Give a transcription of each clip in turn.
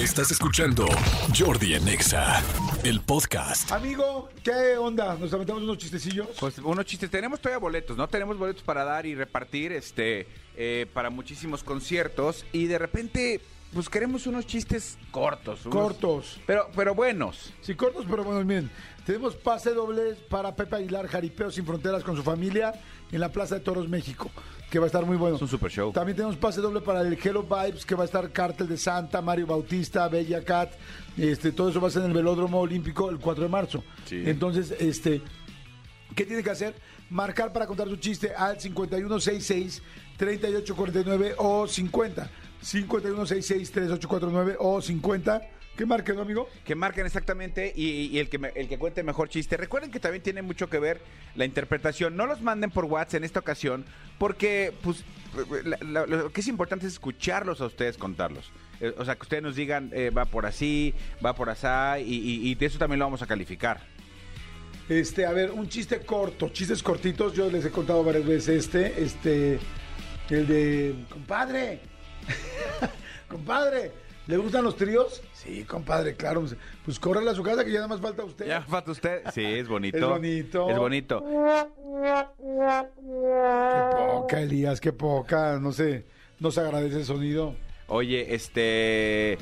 Estás escuchando Jordi en Exa, el podcast. Amigo, ¿qué onda? ¿Nos aventamos unos chistecillos? Pues unos chistes. Tenemos todavía boletos, ¿no? Tenemos boletos para dar y repartir este eh, para muchísimos conciertos. Y de repente, pues queremos unos chistes cortos. unos- Cortos. Pero, pero buenos. Sí, cortos, pero bueno, bien. Tenemos pase doble para Pepe Aguilar, Jaripeo sin Fronteras con su familia en la Plaza de Toros, México, que va a estar muy bueno. Es un super show. También tenemos pase doble para el Hello Vibes, que va a estar Cártel de Santa, Mario Bautista, Bella Cat. Este, todo eso va a ser en el Velódromo Olímpico el 4 de marzo. Sí. Entonces, este, ¿qué tiene que hacer? Marcar para contar su chiste al 5166-3849 o 50. 5166-3849 o 50. ¿Qué marque, no, amigo? Que marquen exactamente y, y el, que me- el que cuente mejor chiste. Recuerden que también tiene mucho que ver la interpretación. No los manden por WhatsApp en esta ocasión porque, pues, la- la- lo que es importante es escucharlos a ustedes contarlos. Eh, O sea, que ustedes nos digan, eh, va por así, va por asá, y, y- y de eso también lo vamos a calificar. Este, a ver, un chiste corto, chistes cortitos. Yo les he contado varias veces este, este, el de, compadre, compadre, ¿le gustan los tríos? Sí, compadre, claro. Pues córrele a su casa que ya nada más falta usted. ¿Ya falta usted? Sí, es bonito. Es bonito. Es bonito. Qué poca, Elías, qué poca. No sé, no se agradece el sonido. Oye, este. eh,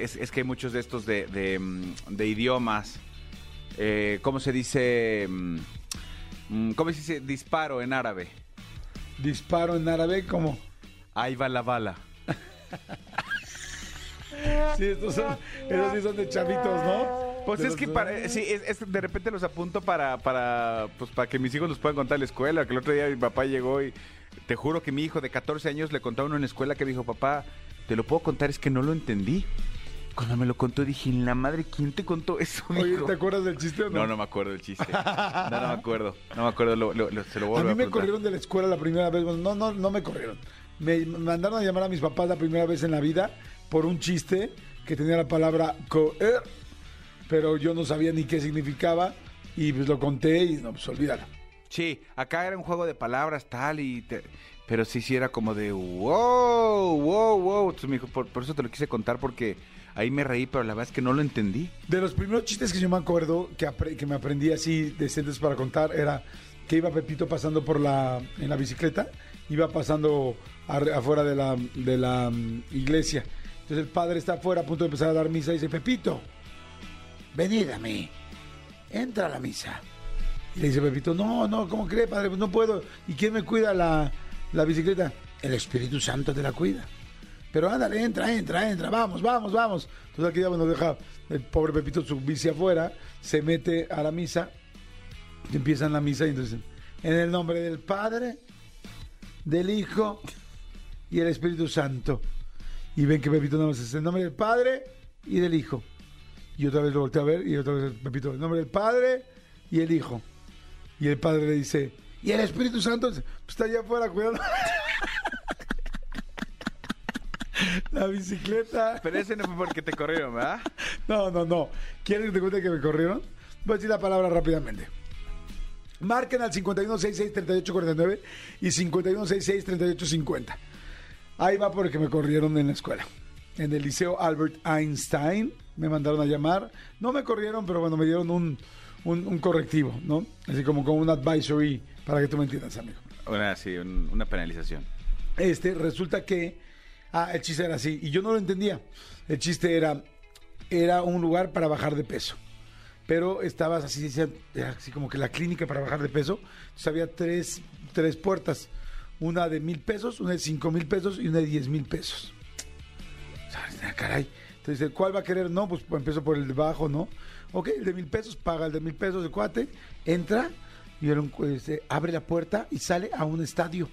es, es que hay muchos de estos de, de, mm, de idiomas. Eh, ¿Cómo se dice? mm, mm, ¿Cómo se dice disparo en árabe? Disparo en árabe, como. Ahí va la bala. Sí, estos son, esos sí son de chavitos, ¿no? Pues es que para, sí, es, es- de repente los apunto para, para, pues para que mis hijos los puedan contar en la escuela. Que el otro día mi papá llegó y te juro que mi hijo de 14 años le contaba uno en la escuela que dijo, papá, te lo puedo contar, es que no lo entendí. Cuando me lo contó dije, "En la madre, ¿quién te contó eso, Oye, mijo?" ¿te acuerdas del chiste o no? No, no me acuerdo del chiste. No, no me acuerdo. No me acuerdo, lo, lo- lo- se lo A vuelvo mí a, me corrieron de la escuela la primera vez. Bueno, no, no, no me corrieron. Me mandaron a llamar a mis papás la primera vez en la vida por un chiste que tenía la palabra coer, pero yo no sabía ni qué significaba y pues lo conté y no, pues olvídalo. Sí, acá era un juego de palabras tal y... te- Pero sí, sí era como de wow, wow, wow. Entonces me dijo, por, por eso te lo quise contar porque ahí me reí, pero la verdad es que no lo entendí. De los primeros chistes que yo me acuerdo que, apre- que me aprendí así decentes para contar era que iba Pepito pasando por la en la bicicleta, iba pasando afuera de la, de la mm, iglesia. Entonces el padre está afuera a punto de empezar a dar misa y dice, Pepito, venid a mí, entra a la misa. Y le dice Pepito, no, no, ¿cómo cree, padre? Pues no puedo. ¿Y quién me cuida la, la bicicleta? El Espíritu Santo te la cuida. Pero ándale, entra, entra, entra, vamos, vamos, vamos. Entonces aquí ya bueno, deja el pobre Pepito su bici afuera, se mete a la misa, y empiezan la misa y entonces, en el nombre del Padre, del Hijo y el Espíritu Santo. Y ven que Pepito nada más es el nombre del Padre y del Hijo. Y otra vez lo voltea a ver y otra vez Pepito, el nombre del Padre y el Hijo. Y el Padre le dice, ¿y el Espíritu Santo? Pues está allá afuera cuidando. La bicicleta. Pero ese no fue porque te corrieron, ¿verdad? No, no, no. ¿Quieren que te cuente que me corrieron? Voy a decir la palabra rápidamente. Marquen al 5166-3849 y 5166-3850. Ahí va porque me corrieron en la escuela. En el Liceo Albert Einstein me mandaron a llamar. No me corrieron, pero bueno, me dieron un, un- un correctivo, ¿no? Así como como un advisory, para que tú me entiendas, amigo. Una, sí, un- una penalización. Este, resulta que, ah, el chiste era así, y yo no lo entendía. El chiste era, era un lugar para bajar de peso. Pero estabas así, así como que la clínica para bajar de peso. Entonces había tres, tres puertas. Una de mil pesos, una de cinco mil pesos y una de diez mil pesos. ¿Sabes? Ah, caray. Entonces, ¿cuál va a querer? No, pues empiezo por el de bajo, ¿no? Ok, el de mil pesos, paga el de mil pesos de cuate, entra y un, este, abre la puerta y sale a un estadio.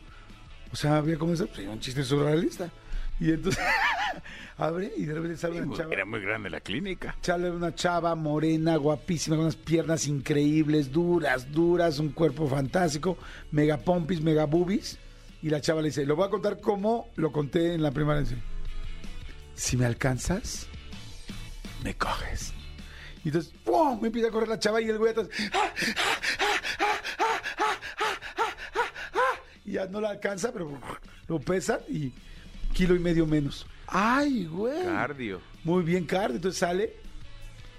O sea, había como eso, pues, un chiste surrealista. Y entonces abre y de repente sale una chava. Era muy grande la clínica. Sale una chava morena, guapísima, con unas piernas increíbles, duras, duras, un cuerpo fantástico, mega pompis, mega boobies. Y la chava le dice, lo voy a contar como lo conté en la primera vez. Si me alcanzas, me coges. Y entonces, ¡pum! Me empieza a correr la chava y el güey atrás. ¡ah! Y ya no la alcanza, pero lo pesa y kilo y medio menos. Ay, güey. Cardio. Muy bien, cardio. Entonces sale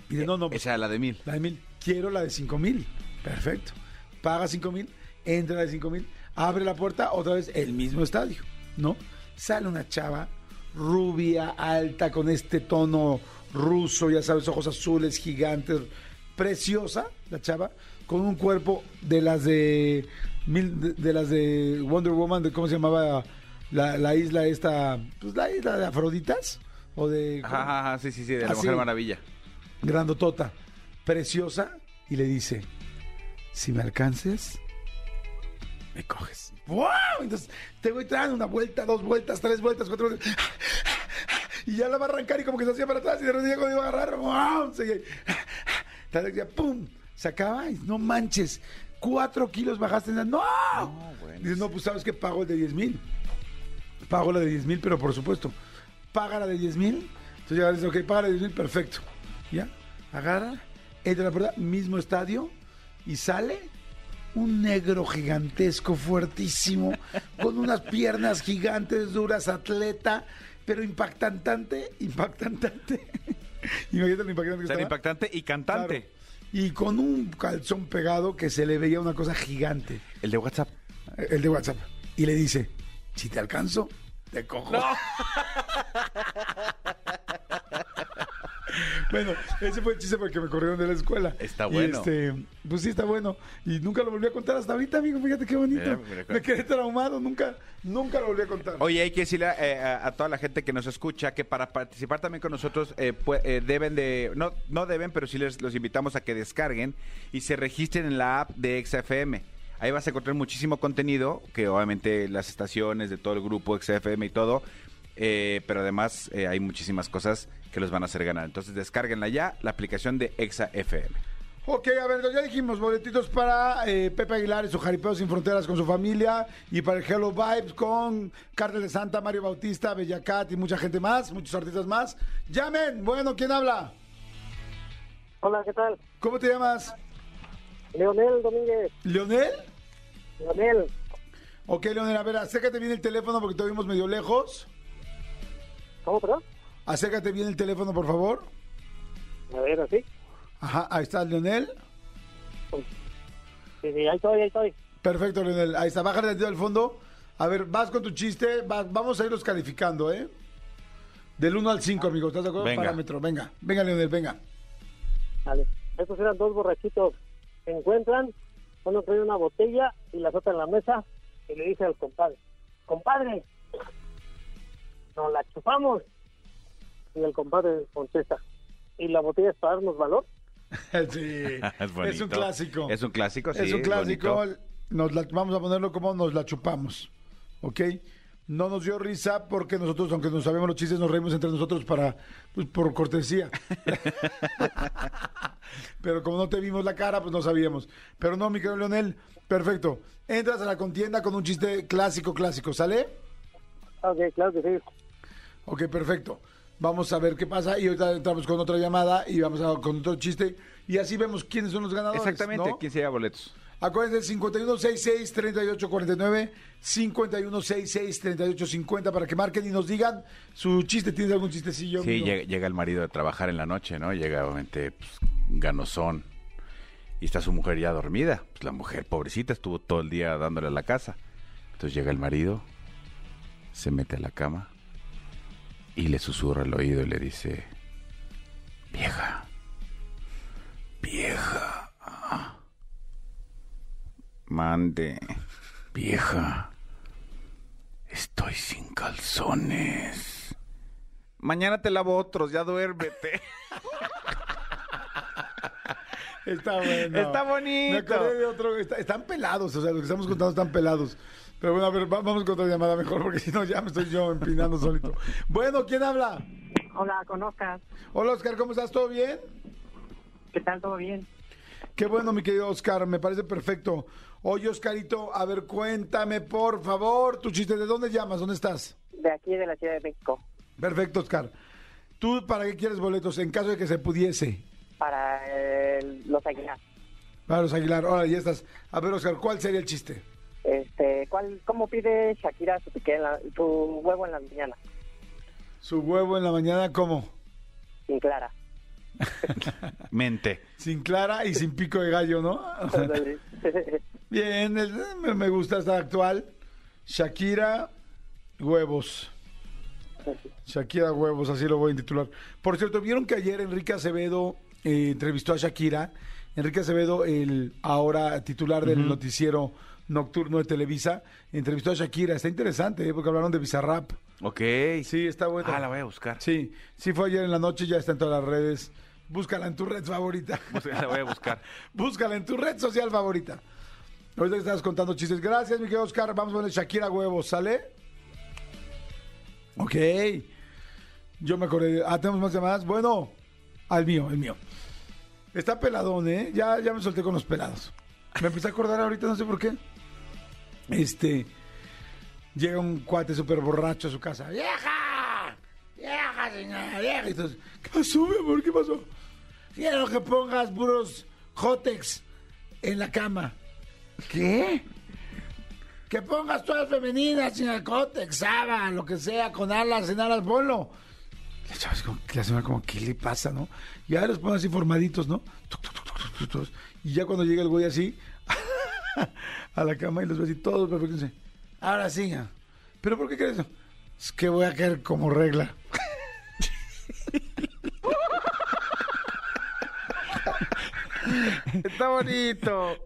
y dice, no, no, pues, Esa es la de mil. la de mil. Quiero la de cinco mil. Perfecto. Paga cinco mil, entra la de cinco mil, abre la puerta, otra vez el mismo estadio, ¿no? Sale una chava rubia, alta, con este tono ruso, ya sabes, ojos azules, gigantes, preciosa, la chava, con un cuerpo de las de, de, de las de Wonder Woman, de cómo se llamaba la, la isla esta, pues la isla de Afroditas, o de... Ajá, ajá, ajá, sí, sí, sí, de la Así. Mujer Maravilla. grandotota, preciosa, y le dice, si me alcances, me coges. ¡Wow! Entonces, te voy dando una vuelta, dos vueltas, tres vueltas, cuatro vueltas. Y ya la va a arrancar y como que se hacía para atrás y de repente cuando iba a agarrar, ¡wow! Se, ya, ¡pum! Se acaba y no manches, cuatro kilos bajaste. ¡No! No, bueno. Dices, no, pues sabes que pago el de 10 mil. Pago la de 10 mil, pero por supuesto, paga la de 10 mil. Entonces ya dices, ok, paga la de 10 mil, perfecto. Ya, agarra, entra a la puerta, mismo estadio, y sale un negro gigantesco, fuertísimo, con unas piernas gigantes, duras, atleta, pero impactantante, impactantante. Imagínate lo impactante que Ser estaba. impactante y cantante. Claro. Y con un calzón pegado que se le veía una cosa gigante El de WhatsApp. el de WhatsApp, y le dice, si te alcanzo, te cojo. bueno, ese fue el chiste porque me corrieron de la escuela. Está Y, bueno. este, pues sí, está bueno. Y nunca lo volví a contar hasta ahorita, amigo. Fíjate qué bonito. Mira, mira, me quedé traumado. Nunca, nunca lo volví a contar. Oye, hay que decirle eh, a, a toda la gente que nos escucha que para participar también con nosotros eh, pue- eh, deben de, no, no deben, pero sí les los invitamos a que descarguen y se registren en la app de XFM. Ahí vas a encontrar muchísimo contenido, que obviamente las estaciones de todo el grupo XFM y todo, eh, pero además eh, hay muchísimas cosas que los van a hacer ganar. Entonces descárguenla ya, la aplicación de XFM. Ok, a ver, ya dijimos boletitos para eh, Pepe Aguilar y su Jaripeo Sin Fronteras con su familia y para el Hello Vibes con Cartel de Santa, Mario Bautista, Bellacat y mucha gente más, muchos artistas más. Llamen, bueno, ¿quién habla? Hola, ¿qué tal? ¿Cómo te llamas? Leonel Domínguez. ¿Leonel? Leonel. Ok, Leonel, a ver, acércate bien el teléfono porque te oímos medio lejos. ¿Cómo, perdón? Acércate bien el teléfono, por favor. A ver, así. Ajá, ahí está, Leonel. Sí, sí, ahí estoy, ahí estoy. Perfecto, Leonel. Ahí está, bájale al fondo. A ver, vas con tu chiste. vamos a irlos calificando, ¿eh? Del 1 al 5, amigo. ¿Estás de acuerdo? Venga. Parámetro. Venga, venga, Leonel, venga. Vale. Estos eran dos borrachitos. Se encuentran, uno trae una botella y la otra en la mesa y le dice al compadre, compadre, nos la chupamos. Y el compadre contesta, ¿y la botella es para darnos valor? sí. Es es un clásico. Es un clásico, sí. es un clásico. Nos la- vamos a ponerlo como nos la chupamos. ¿Ok? No nos dio risa porque nosotros, aunque no sabemos los chistes, nos reímos entre nosotros para, pues, por cortesía. Pero como no te vimos la cara, pues no sabíamos. Pero no, mi querido Leonel, perfecto. Entras a la contienda con un chiste clásico, clásico, ¿sale? Ok, claro que sí. Ok, perfecto. Vamos a ver qué pasa y ahorita entramos con otra llamada y vamos a con otro chiste y así vemos quiénes son los ganadores. Exactamente, ¿no? ¿quién se lleva boletos? Acuérdense, 5166-3849, 5166-3850 para que marquen y nos digan su chiste. ¿Tienes algún chistecillo? Sí, llega, llega el marido de trabajar en la noche, ¿no? Llega obviamente pues, ganosón y está su mujer ya dormida. Pues la mujer, pobrecita, estuvo todo el día dándole a la casa. Entonces llega el marido, se mete a la cama y le susurra al oído y le dice, vieja, vieja, mande, vieja, estoy sin calzones. Mañana te lavo otros, ya duérmete. Está bueno. Está bonito. Me acordé de otro. está- están pelados, o sea, lo que estamos contando están pelados. Pero bueno, a ver, va- vamos con otra llamada mejor porque si no ya me estoy yo empinando solito. Bueno, ¿quién habla? Hola, con Oscar. Hola, Oscar, ¿cómo estás? ¿Todo bien? ¿Qué tal? ¿Todo bien? Qué bueno, mi querido Oscar, me parece perfecto. Oye, Oscarito, a ver, cuéntame, por favor, tu chiste. ¿De dónde llamas? ¿Dónde estás? De aquí, de la Ciudad de México, Perfecto, Oscar. ¿Tú para qué quieres boletos en caso de que se pudiese? Para el- los Aguilar. Para los Aguilar. Ahora, ya estás. A ver, Oscar, ¿cuál sería el chiste? Este, ¿cuál, ¿Cómo pide Shakira su, piqué en la- su huevo en la mañana? Su huevo en la mañana, ¿cómo? sin clara. Mente. Sin clara y sin pico de gallo, ¿no? Bien, me gusta esta actual. Shakira, huevos. Shakira, huevos, así lo voy a titular. Por cierto, ¿vieron que ayer Enrique Acevedo eh, entrevistó a Shakira? Enrique Acevedo, el ahora titular del noticiero nocturno de Televisa, entrevistó a Shakira. Está interesante, ¿eh? porque hablaron de Bizarrap. Ok. Sí, está bueno. Ah, la voy a buscar. Sí, sí fue ayer en la noche, ya está en todas las redes. Búscala en tu red favorita. La voy a buscar. Búscala en tu red social favorita. Ahorita que estabas contando chistes. Gracias, mi querido Oscar. Vamos a poner Shakira huevos, ¿sale? Ok. Yo me acordé. Ah, tenemos más llamadas. Bueno, al mío, el mío. Está peladón, ¿eh? Ya, ya me solté con los pelados. Me empecé a acordar ahorita, no sé por qué. Este. Llega un cuate súper borracho a su casa. ¡Vieja! ¡Vieja, señora! ¡Vieja! ¿qué pasó, mi amor? ¿Qué pasó? Quiero que pongas puros Jotex en la cama. ¿Qué? Que pongas todas femeninas el Jotex, Saba, lo que sea, con alas, sin alas, ponlo. La chava es como, la señora como, ¿qué le pasa, no? Y ya los pone así formaditos, ¿no? Y ya cuando llega el güey así a la cama y los ve así todos perfectos, ahora sí. ¿pero por qué crees eso? Es que voy a caer como regla. Está bonito.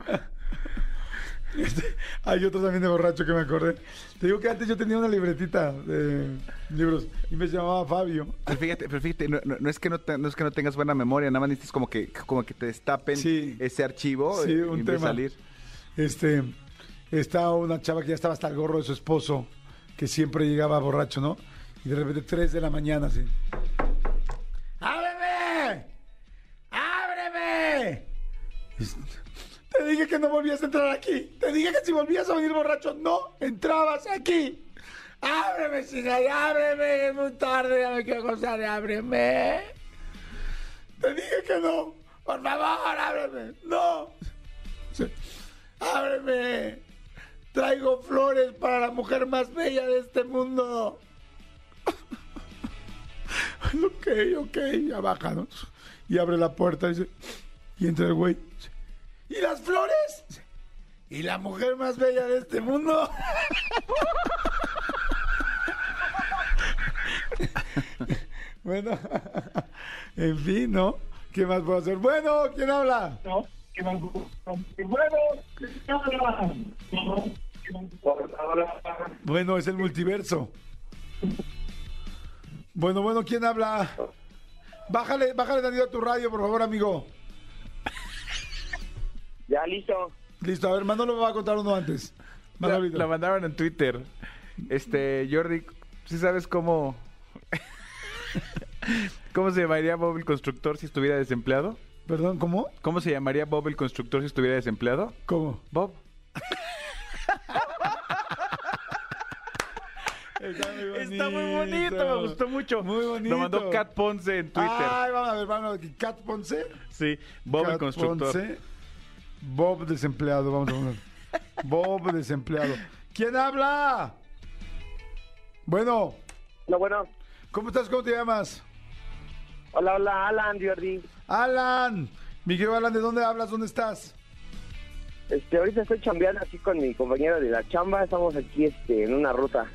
Hay otro también de borracho que me acordé. Te digo que antes yo tenía una libretita de libros y me llamaba Fabio. Pero fíjate, pero fíjate no, no- no es que no, te- no es que no tengas buena memoria, nada más necesitas como que, como que te destapen Sí. ese archivo Sí, y, un y tema. salir. Este, está una chava que ya estaba hasta el gorro de su esposo, que siempre llegaba borracho, ¿no? Y de repente, 3 de la mañana, así. Dije que no volvías a entrar aquí. Te dije que si volvías a venir borracho, no entrabas aquí. ¡Ábreme, señora! ¡Ábreme! Es muy tarde, ya me quiero acostar. ¡Ábreme! Te dije que no. Por favor, ábreme. No. ¡Ábreme! Traigo flores para la mujer más bella de este mundo. ok, ok, ya baja, ¿no? Y abre la puerta y dice, y entra el güey. ¿Y las flores? ¿Y la mujer más bella de este mundo? bueno, en fin, ¿no? ¿Qué más puedo hacer? Bueno, ¿quién habla? No, bueno, Bueno, es el multiverso. Bueno, bueno, ¿quién habla? Bájale, bájale tantito a tu radio, por favor, amigo. Ya, listo. Listo, a ver, Manolo me va a contar uno antes. La, la mandaron en Twitter. Este, Jordi, ¿sí sabes cómo... ¿Cómo se llamaría Bob el constructor si estuviera desempleado? Perdón, ¿cómo? ¿Cómo se llamaría Bob el constructor si estuviera desempleado? ¿Cómo? Bob. Está muy Está muy bonito, me gustó mucho. Muy bonito. Lo mandó Cat Ponce en Twitter. Ay, vamos a ver, vamos a ver. Cat Ponce. sí, Bob el Cat constructor. Ponce. Bob desempleado, vamos a poner. Bob desempleado. ¿Quién habla? Bueno, No, bueno. ¿cómo estás? ¿Cómo te llamas? Hola, hola, Alan, Jordi. Alan. Miguel Alan, ¿de dónde hablas? ¿Dónde estás? Este, ahorita estoy chambeando aquí con mi compañero de la chamba. Estamos aquí, este, en una ruta.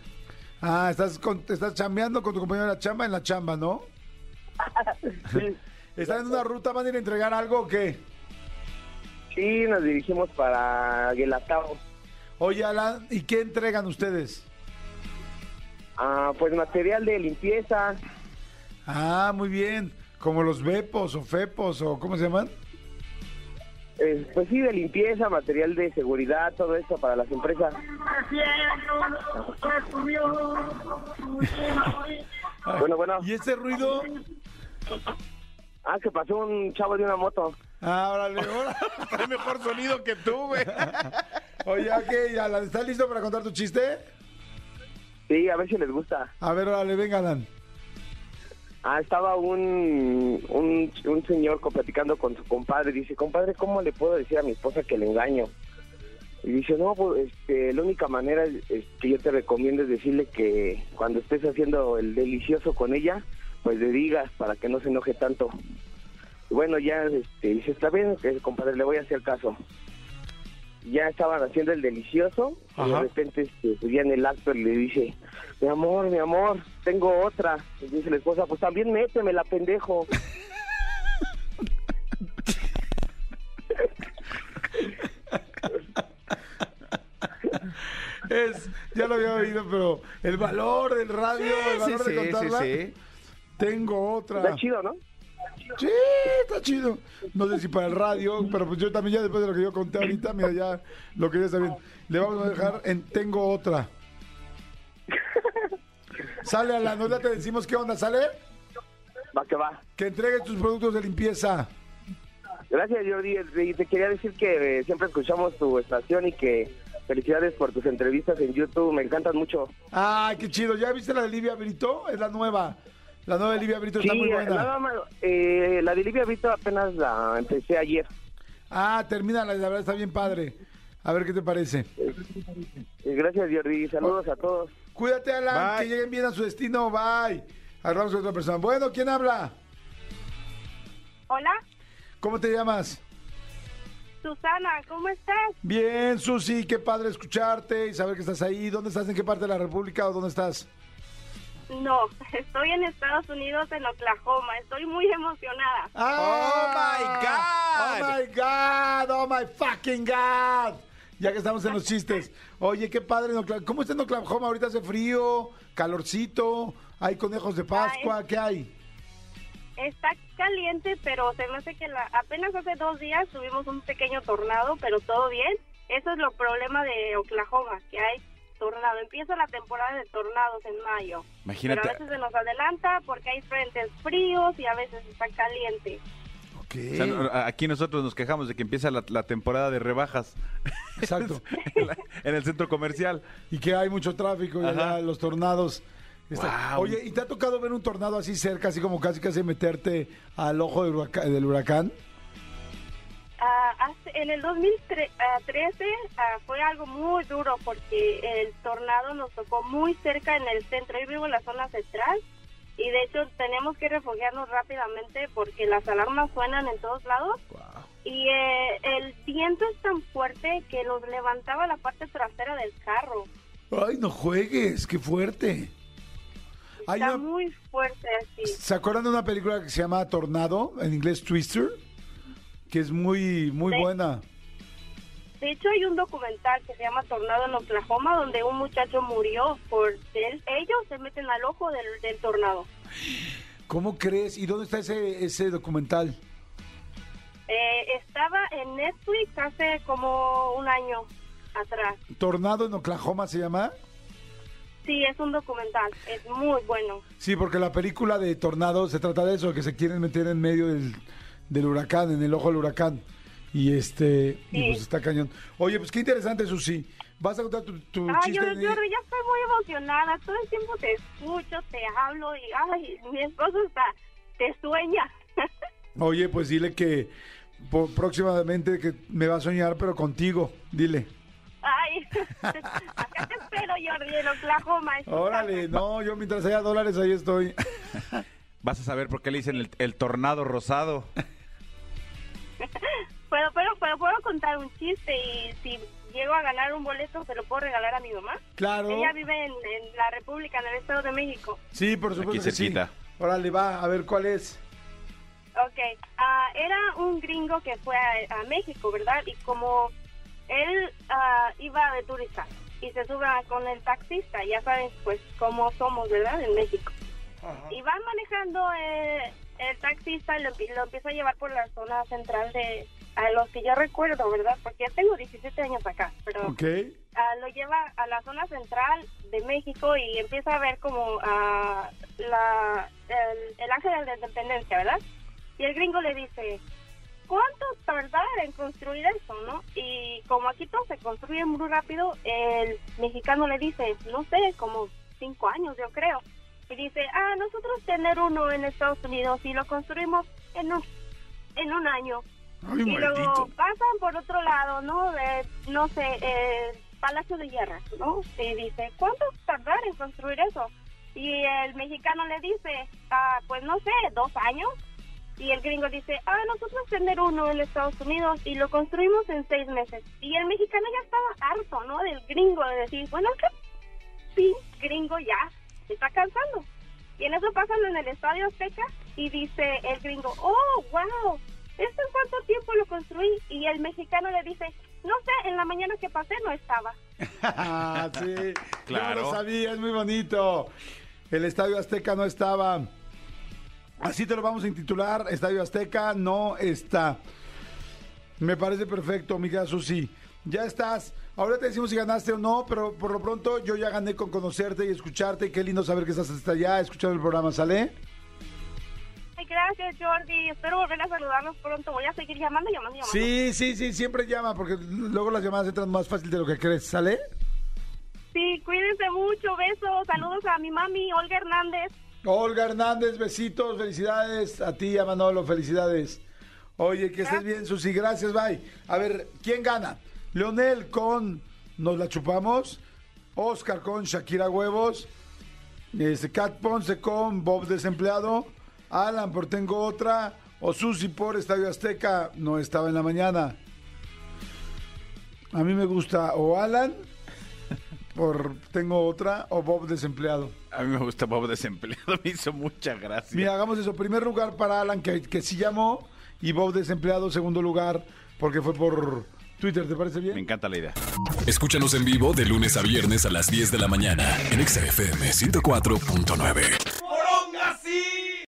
Ah, estás, con- estás chambeando con tu compañero de la chamba en la chamba, ¿no? Sí, ¿Están en una ruta? ¿Van a ir a entregar algo o qué? Sí nos dirigimos para Guelatao. Oye, Alan, ¿y qué entregan ustedes? Ah, pues material de limpieza. Ah, muy bien. Como los Bepos o Fepos o ¿cómo se llaman? eh, pues sí, de limpieza, material de seguridad, todo eso para las empresas. Bueno, bueno. ¿Y ese ruido? Ah, que pasó un chavo de una moto. Ah, órale, órale. Hay mejor sonido que tú, güey. Oye, Alan, ¿estás listo para contar tu chiste? Sí, a ver si les gusta. A ver, órale, venga, Alan. Ah, estaba un, un, un señor platicando con su compadre. Dice, compadre, ¿cómo le puedo decir a mi esposa que le engaño? Y dice, no, pues este, la única manera es- que yo te recomiendo es decirle que cuando estés haciendo el delicioso con ella, pues le digas para que no se enoje tanto. Y bueno, ya este, dice, está bien, compadre, le voy a hacer caso. Ya estaban haciendo el delicioso y de repente este, pues ya en el acto le dice, mi amor, mi amor, tengo otra. Y dice la esposa, pues también méteme la pendejo. Es, ya lo había oído, pero el valor del radio, el Sí, valor sí, de sí, contarla. sí. Tengo otra. Está chido, ¿no? Sí, está chido. No sé si para el radio, pero pues yo también ya después de lo que yo conté ahorita, mira, ya lo quería saber. Le vamos a dejar en Tengo otra. Sale a la no ya te decimos qué onda, ¿sale? Va que va. Que entregues tus productos de limpieza. Gracias, Jordi. Y te quería decir que eh, siempre escuchamos tu estación y que felicidades por tus entrevistas en YouTube. Me encantan mucho. Ay, qué chido. ¿Ya viste la de Livia Brito? Es la nueva. La nueva de Livia Brito está muy buena. nada más, eh, la de Livia Vito apenas la empecé ayer. Ah, termina, la verdad está bien padre. A ver qué te parece. Eh, Gracias, Jordi. Saludos a todos. Cuídate, Alan, Bye. que lleguen bien a su destino. Bye. Hablamos con otra persona. Bueno, ¿quién habla? Hola, ¿Cómo te llamas? Susana, ¿cómo estás? Bien, Susi, qué padre escucharte y saber que estás ahí. ¿Dónde estás? ¿En qué parte de la República o dónde estás? No, estoy en Estados Unidos, en Oklahoma. Estoy muy emocionada. ¡Ah! Oh, my God. ¡Oh, my God! ¡Oh, my fucking God! Ya que estamos en los chistes. Oye, qué padre en Oklahoma. ¿Cómo está en Oklahoma? Ahorita hace frío, calorcito, hay conejos de Pascua, ¿qué hay? Está caliente, pero se me hace que la, apenas hace dos días tuvimos un pequeño tornado, pero todo bien. Eso es lo problema de Oklahoma, que hay tornado. Empieza la temporada de tornados en mayo. Imagínate. Pero a veces se nos adelanta porque hay frentes fríos y a veces está caliente. Ok. O sea, aquí nosotros nos quejamos de que empieza la, la temporada de rebajas Exacto. en, la- en el centro comercial. Y que hay mucho tráfico y Ajá. allá los tornados. Guau. Oye, ¿y te ha tocado ver un tornado así cerca, así como casi casi meterte al ojo del huraca- del huracán? Ah, en el 2013 ah, fue algo muy duro porque el tornado nos tocó muy cerca en el centro. Yo vivo en la zona central y de hecho tenemos que refugiarnos rápidamente porque las alarmas suenan en todos lados y eh, el viento es tan fuerte que nos levantaba la parte trasera del carro. Ay, no juegues, qué fuerte. Está una- muy fuerte así. ¿Se acuerdan de una película que se llama Tornado, en inglés Twister? Que es muy, muy Sí. buena. De hecho, hay un documental que se llama Tornado en Oklahoma, donde un muchacho murió por él. Ellos se meten al ojo del, del tornado. ¿Cómo crees? ¿Y dónde está ese, ese documental? Eh, estaba en Netflix hace como un año atrás. ¿Tornado en Oklahoma se llama? Sí, es un documental. Es muy bueno. Sí, porque la película de Tornado se trata de eso, que se quieren meter en medio del, del huracán, en el ojo del huracán. Y este, y pues está cañón. Oye, pues qué interesante, Susi. ¿Vas a contar tu, tu Ay, chiste? yo, yo ya estoy muy emocionada. Todo el tiempo te escucho, te hablo y ay, mi esposo está, te sueña. Oye, pues dile que próximamente que me va a soñar, pero contigo. Dile. Ay, acá te espero, Jordi, en Oklahoma. Órale, no, yo mientras haya dólares ahí estoy. Vas a saber por qué le dicen el, el tornado rosado. Puedo, pero, pero puedo contar un chiste y si llego a ganar un boleto, se lo puedo regalar a mi mamá. Claro. Ella vive en, en la República, en el Estado de México. Sí, por supuesto Aquí que sí. Órale, va, a ver cuál es. Ok, ah, era un gringo que fue a, a México, ¿verdad? Y como él ah, iba de turista y se sube con el taxista, ya saben pues cómo somos, ¿verdad? En México. Y van manejando eh, el taxista lo, lo empieza a llevar por la zona central de a los que yo recuerdo, ¿verdad? Porque ya tengo 17 años acá, pero lo lleva a la zona central de México y empieza a ver como ah, la, el, el ángel de la independencia, ¿verdad? Y el gringo le dice, ¿cuánto tardar en construir eso, no? Y como aquí todo se construye muy rápido, el mexicano le dice, no sé, como cinco años yo creo. Y dice, ah, nosotros tener uno en Estados Unidos y lo construimos en un, en un año. Ay, y luego pasan por otro lado, ¿no? De, no sé, eh, Palacio de Guerra, ¿no? Y dice, ¿cuánto tardar en construir eso? Y el mexicano le dice, ah, pues no sé, dos años. Y el gringo dice, ah, nosotros tener uno en Estados Unidos y lo construimos en seis meses. Y el mexicano ya estaba harto, ¿no? Del gringo, de decir, bueno, ¿qué? Sí, gringo ya se está cansando. Y en eso pasan en el Estadio Azteca y dice el gringo, oh, wow, ¿esto en cuánto tiempo lo construí? Y el mexicano le dice, no sé, en la mañana que pasé no estaba. Ah, sí, Claro. Yo lo sabía, es muy bonito. El Estadio Azteca no estaba. Así te lo vamos a intitular, Estadio Azteca no está. Me parece perfecto, Miguel Susi. Ya estás. Ahora te decimos si ganaste o no, pero por lo pronto yo ya gané con conocerte y escucharte. Y qué lindo saber que estás hasta allá escuchando el programa, ¿sale? Ay, gracias, Jordi. Espero volver a saludarlos pronto. Voy a seguir llamando, llamando, llamando. Sí, sí, sí, siempre llama porque luego las llamadas entran más fácil de lo que crees, ¿sale? Sí, cuídense mucho. Besos. Saludos a mi mami, Olga Hernández. Olga Hernández, besitos, felicidades. A ti, a Manolo, felicidades. Oye, que estés bien, Susi, gracias, bye. A ver, ¿quién gana? Leonel con Nos la chupamos, Oscar con Shakira Huevos, este, Cat Ponce con Bob Desempleado, Alan por Tengo Otra, o Susi por Estadio Azteca, no estaba en la mañana. A mí me gusta o Alan por Tengo Otra, o Bob Desempleado. A mí me gusta Bob Desempleado, me hizo mucha gracia. Mira, hagamos eso. Primer lugar para Alan, que, que sí llamó, y Bob Desempleado, segundo lugar, porque fue por Twitter, ¿te parece bien? Me encanta la idea. Escúchanos en vivo de lunes a viernes a las 10 de la mañana en XFM 104.9. ¡Poronga, sí!